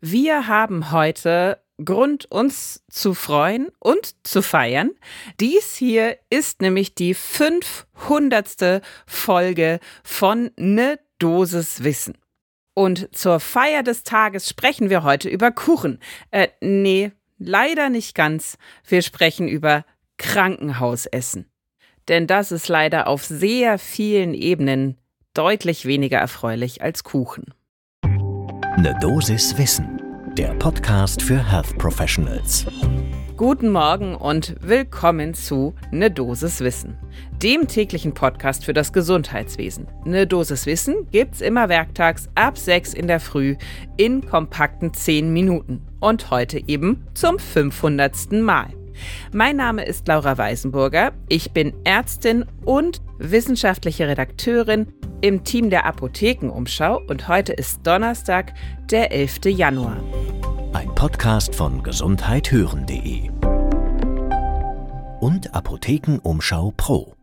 Wir haben heute Grund, uns zu freuen und zu feiern. Dies hier ist nämlich die 500. Folge von Ne Dosis Wissen. Und zur Feier des Tages sprechen wir heute über Kuchen. Äh, nee, leider nicht ganz. Wir sprechen über Krankenhausessen. Denn das ist leider auf sehr vielen Ebenen deutlich weniger erfreulich als Kuchen. Ne Dosis Wissen, der Podcast für Health Professionals. Guten Morgen und willkommen zu Ne Dosis Wissen, dem täglichen Podcast für das Gesundheitswesen. Ne Dosis Wissen gibt's immer werktags ab 6 in der Früh in kompakten 10 Minuten und heute eben zum 500. Mal. Mein Name ist Laura Weisenburger. Ich bin Ärztin und wissenschaftliche Redakteurin im Team der Apothekenumschau und heute ist Donnerstag, der 11. Januar. Ein Podcast von gesundheithören.de und Apothekenumschau Pro.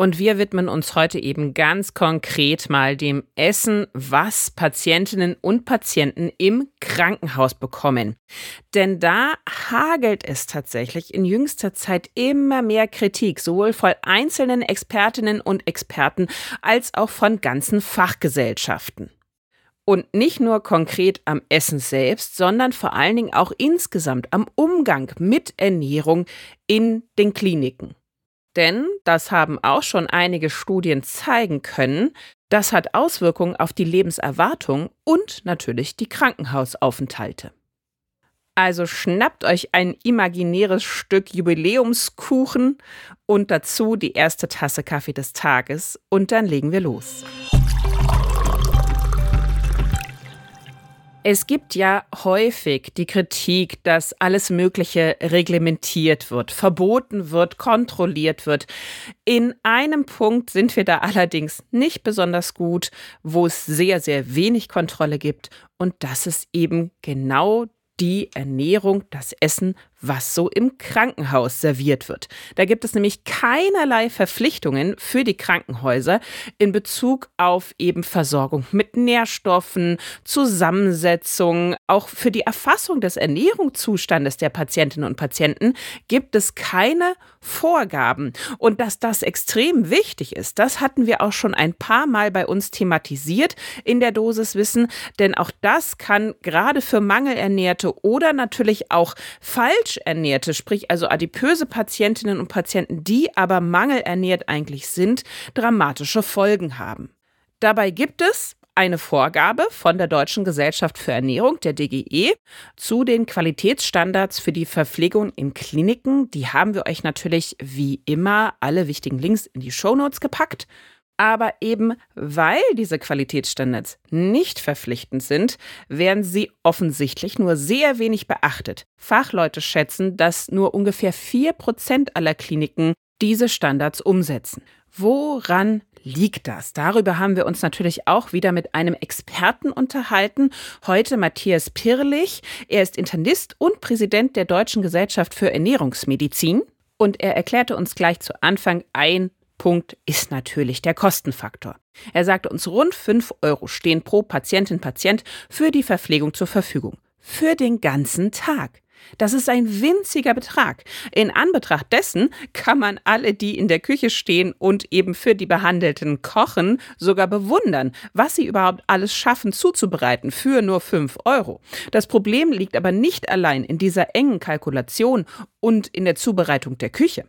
Und wir widmen uns heute eben ganz konkret mal dem Essen, was Patientinnen und Patienten im Krankenhaus bekommen. Denn da hagelt es tatsächlich in jüngster Zeit immer mehr Kritik, sowohl von einzelnen Expertinnen und Experten als auch von ganzen Fachgesellschaften. Und nicht nur konkret am Essen selbst, sondern vor allen Dingen auch insgesamt am Umgang mit Ernährung in den Kliniken. Denn, das haben auch schon einige Studien zeigen können, das hat Auswirkungen auf die Lebenserwartung und natürlich die Krankenhausaufenthalte. Also schnappt euch ein imaginäres Stück Jubiläumskuchen und dazu die erste Tasse Kaffee des Tages und dann legen wir los. Es gibt ja häufig die Kritik, dass alles Mögliche reglementiert wird, verboten wird, kontrolliert wird. In einem Punkt sind wir da allerdings nicht besonders gut, wo es sehr, sehr wenig Kontrolle gibt. Und das ist eben genau die Ernährung, das Essen, was so im Krankenhaus serviert wird. Da gibt es nämlich keinerlei Verpflichtungen für die Krankenhäuser in Bezug auf eben Versorgung mit Nährstoffen, Zusammensetzung, auch für die Erfassung des Ernährungszustandes der Patientinnen und Patienten gibt es keine Vorgaben. Und dass das extrem wichtig ist, das hatten wir auch schon ein paar Mal bei uns thematisiert in der Dosiswissen, denn auch das kann gerade für Mangelernährte oder natürlich auch falsch ernährte, sprich also adipöse Patientinnen und Patienten, die aber mangelernährt eigentlich sind, dramatische Folgen haben. Dabei gibt es eine Vorgabe von der Deutschen Gesellschaft für Ernährung, der DGE, zu den Qualitätsstandards für die Verpflegung in Kliniken. Die haben wir euch natürlich wie immer alle wichtigen Links in die Shownotes gepackt. Aber eben weil diese Qualitätsstandards nicht verpflichtend sind, werden sie offensichtlich nur sehr wenig beachtet. Fachleute schätzen, dass nur ungefähr 4% aller Kliniken diese Standards umsetzen. Woran liegt das? Darüber haben wir uns natürlich auch wieder mit einem Experten unterhalten. Heute Matthias Pirlich. Er ist Internist und Präsident der Deutschen Gesellschaft für Ernährungsmedizin. Und er erklärte uns gleich zu Anfang ein Punkt ist natürlich der Kostenfaktor. Er sagte uns, rund 5 Euro stehen pro Patientin, Patient für die Verpflegung zur Verfügung. Für den ganzen Tag. Das ist ein winziger Betrag. In Anbetracht dessen kann man alle, die in der Küche stehen und eben für die Behandelten kochen, sogar bewundern, was sie überhaupt alles schaffen zuzubereiten für nur 5 Euro. Das Problem liegt aber nicht allein in dieser engen Kalkulation und in der Zubereitung der Küche.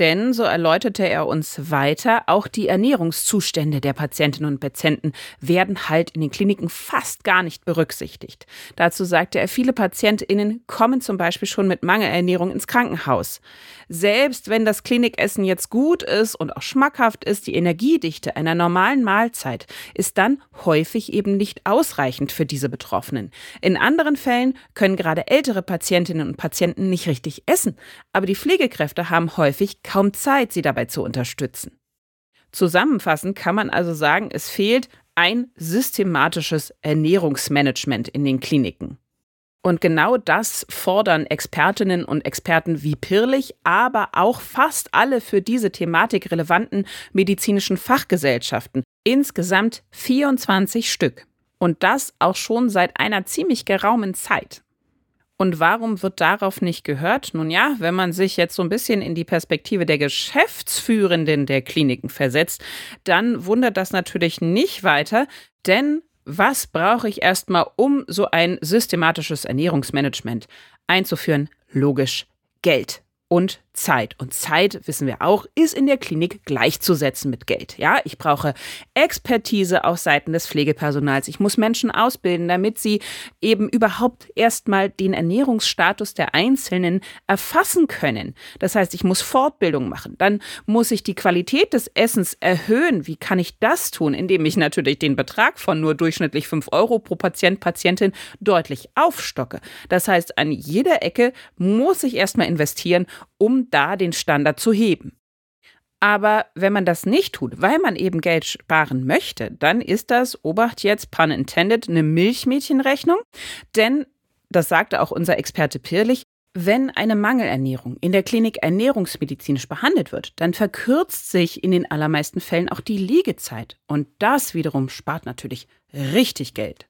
Denn, so erläuterte er uns weiter, auch die Ernährungszustände der Patientinnen und Patienten werden halt in den Kliniken fast gar nicht berücksichtigt. Dazu sagte er, viele PatientInnen kommen zum Beispiel schon mit Mangelernährung ins Krankenhaus. Selbst wenn das Klinikessen jetzt gut ist und auch schmackhaft ist, die Energiedichte einer normalen Mahlzeit ist dann häufig eben nicht ausreichend für diese Betroffenen. In anderen Fällen können gerade ältere Patientinnen und Patienten nicht richtig essen, aber die Pflegekräfte haben häufig kaum Zeit, sie dabei zu unterstützen. Zusammenfassend kann man also sagen, es fehlt ein systematisches Ernährungsmanagement in den Kliniken. Und genau das fordern Expertinnen und Experten wie Pirlich, aber auch fast alle für diese Thematik relevanten medizinischen Fachgesellschaften. Insgesamt 24 Stück. Und das auch schon seit einer ziemlich geraumen Zeit. Und warum wird darauf nicht gehört? Nun ja, wenn man sich jetzt so ein bisschen in die Perspektive der Geschäftsführenden der Kliniken versetzt, dann wundert das natürlich nicht weiter, denn was brauche ich erstmal, um so ein systematisches Ernährungsmanagement einzuführen? Logisch Geld und Zeit. Und Zeit, wissen wir auch, ist in der Klinik gleichzusetzen mit Geld. Ja, ich brauche Expertise auf Seiten des Pflegepersonals. Ich muss Menschen ausbilden, damit sie eben überhaupt erstmal den Ernährungsstatus der Einzelnen erfassen können. Das heißt, ich muss Fortbildung machen. Dann muss ich die Qualität des Essens erhöhen. Wie kann ich das tun? Indem ich natürlich den Betrag von nur durchschnittlich 5 Euro pro Patient, Patientin deutlich aufstocke. Das heißt, an jeder Ecke muss ich erstmal investieren, um da den Standard zu heben. Aber wenn man das nicht tut, weil man eben Geld sparen möchte, dann ist das, Obacht jetzt, pun intended, eine Milchmädchenrechnung. Denn, das sagte auch unser Experte Pirlich, wenn eine Mangelernährung in der Klinik ernährungsmedizinisch behandelt wird, dann verkürzt sich in den allermeisten Fällen auch die Liegezeit. Und das wiederum spart natürlich richtig Geld.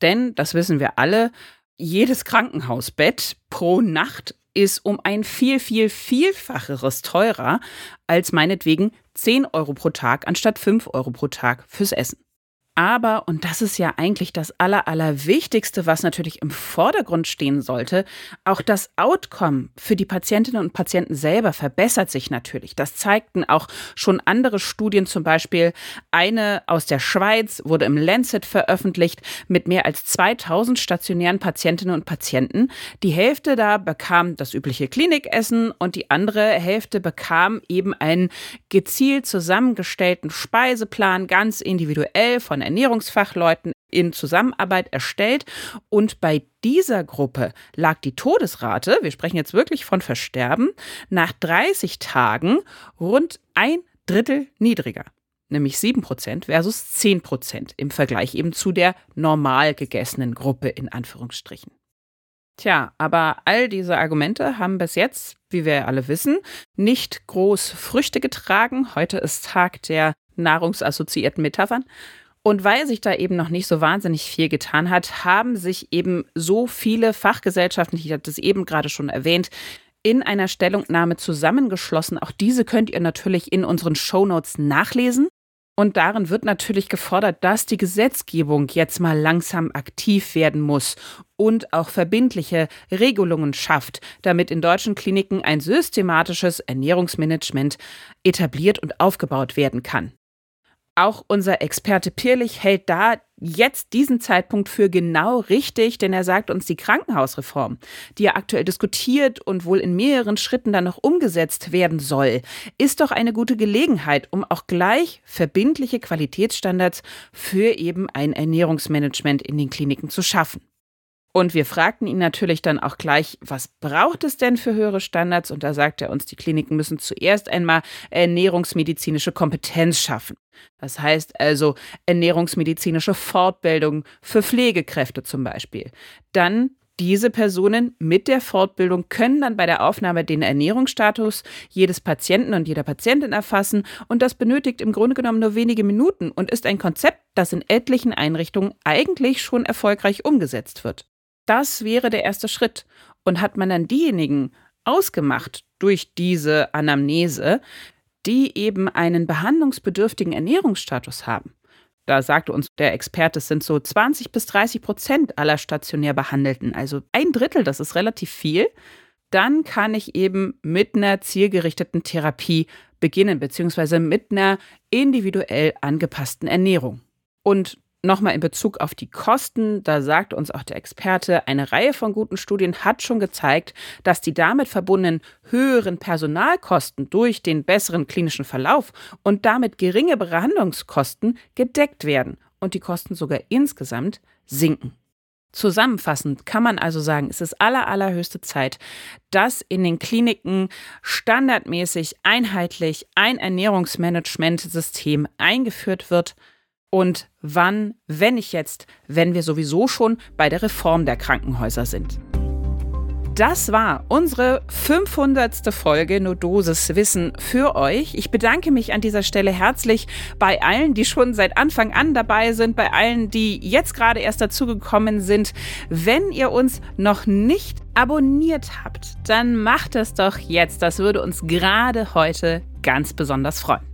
Denn, das wissen wir alle, jedes Krankenhausbett pro Nacht ist um ein viel, viel, vielfacheres teurer als meinetwegen 10 Euro pro Tag anstatt 5 Euro pro Tag fürs Essen. Aber, und das ist ja eigentlich das Aller, Allerwichtigste, was natürlich im Vordergrund stehen sollte, auch das Outcome für die Patientinnen und Patienten selber verbessert sich natürlich. Das zeigten auch schon andere Studien, zum Beispiel eine aus der Schweiz wurde im Lancet veröffentlicht mit mehr als 2000 stationären Patientinnen und Patienten. Die Hälfte da bekam das übliche Klinikessen und die andere Hälfte bekam eben einen gezielt zusammengestellten Speiseplan, ganz individuell von Ernährungsfachleuten in Zusammenarbeit erstellt. Und bei dieser Gruppe lag die Todesrate, wir sprechen jetzt wirklich von Versterben, nach 30 Tagen rund ein Drittel niedriger nämlich 7% versus 10% im Vergleich eben zu der normal gegessenen Gruppe in Anführungsstrichen. Tja, aber all diese Argumente haben bis jetzt, wie wir alle wissen, nicht groß Früchte getragen. Heute ist Tag der nahrungsassoziierten Metaphern. Und weil sich da eben noch nicht so wahnsinnig viel getan hat, haben sich eben so viele Fachgesellschaften, ich hatte es eben gerade schon erwähnt, in einer Stellungnahme zusammengeschlossen. Auch diese könnt ihr natürlich in unseren Shownotes nachlesen. Und darin wird natürlich gefordert, dass die Gesetzgebung jetzt mal langsam aktiv werden muss und auch verbindliche Regelungen schafft, damit in deutschen Kliniken ein systematisches Ernährungsmanagement etabliert und aufgebaut werden kann. Auch unser Experte Pirlich hält da jetzt diesen Zeitpunkt für genau richtig, denn er sagt uns, die Krankenhausreform, die ja aktuell diskutiert und wohl in mehreren Schritten dann noch umgesetzt werden soll, ist doch eine gute Gelegenheit, um auch gleich verbindliche Qualitätsstandards für eben ein Ernährungsmanagement in den Kliniken zu schaffen. Und wir fragten ihn natürlich dann auch gleich, was braucht es denn für höhere Standards? Und da sagt er uns, die Kliniken müssen zuerst einmal ernährungsmedizinische Kompetenz schaffen. Das heißt also ernährungsmedizinische Fortbildung für Pflegekräfte zum Beispiel. Dann diese Personen mit der Fortbildung können dann bei der Aufnahme den Ernährungsstatus jedes Patienten und jeder Patientin erfassen und das benötigt im Grunde genommen nur wenige Minuten und ist ein Konzept, das in etlichen Einrichtungen eigentlich schon erfolgreich umgesetzt wird. Das wäre der erste Schritt. Und hat man dann diejenigen ausgemacht durch diese Anamnese, die eben einen behandlungsbedürftigen Ernährungsstatus haben. Da sagte uns der Experte, es sind so 20 bis 30 Prozent aller stationär Behandelten, also ein Drittel, das ist relativ viel. Dann kann ich eben mit einer zielgerichteten Therapie beginnen, beziehungsweise mit einer individuell angepassten Ernährung. Und Nochmal in Bezug auf die Kosten, da sagt uns auch der Experte, eine Reihe von guten Studien hat schon gezeigt, dass die damit verbundenen höheren Personalkosten durch den besseren klinischen Verlauf und damit geringe Behandlungskosten gedeckt werden und die Kosten sogar insgesamt sinken. Zusammenfassend kann man also sagen, es ist aller, allerhöchste Zeit, dass in den Kliniken standardmäßig einheitlich ein Ernährungsmanagementsystem eingeführt wird, und wann, wenn nicht jetzt, wenn wir sowieso schon bei der Reform der Krankenhäuser sind. Das war unsere 500. Folge No Dosis Wissen für euch. Ich bedanke mich an dieser Stelle herzlich bei allen, die schon seit Anfang an dabei sind, bei allen, die jetzt gerade erst dazugekommen sind. Wenn ihr uns noch nicht abonniert habt, dann macht es doch jetzt. Das würde uns gerade heute ganz besonders freuen.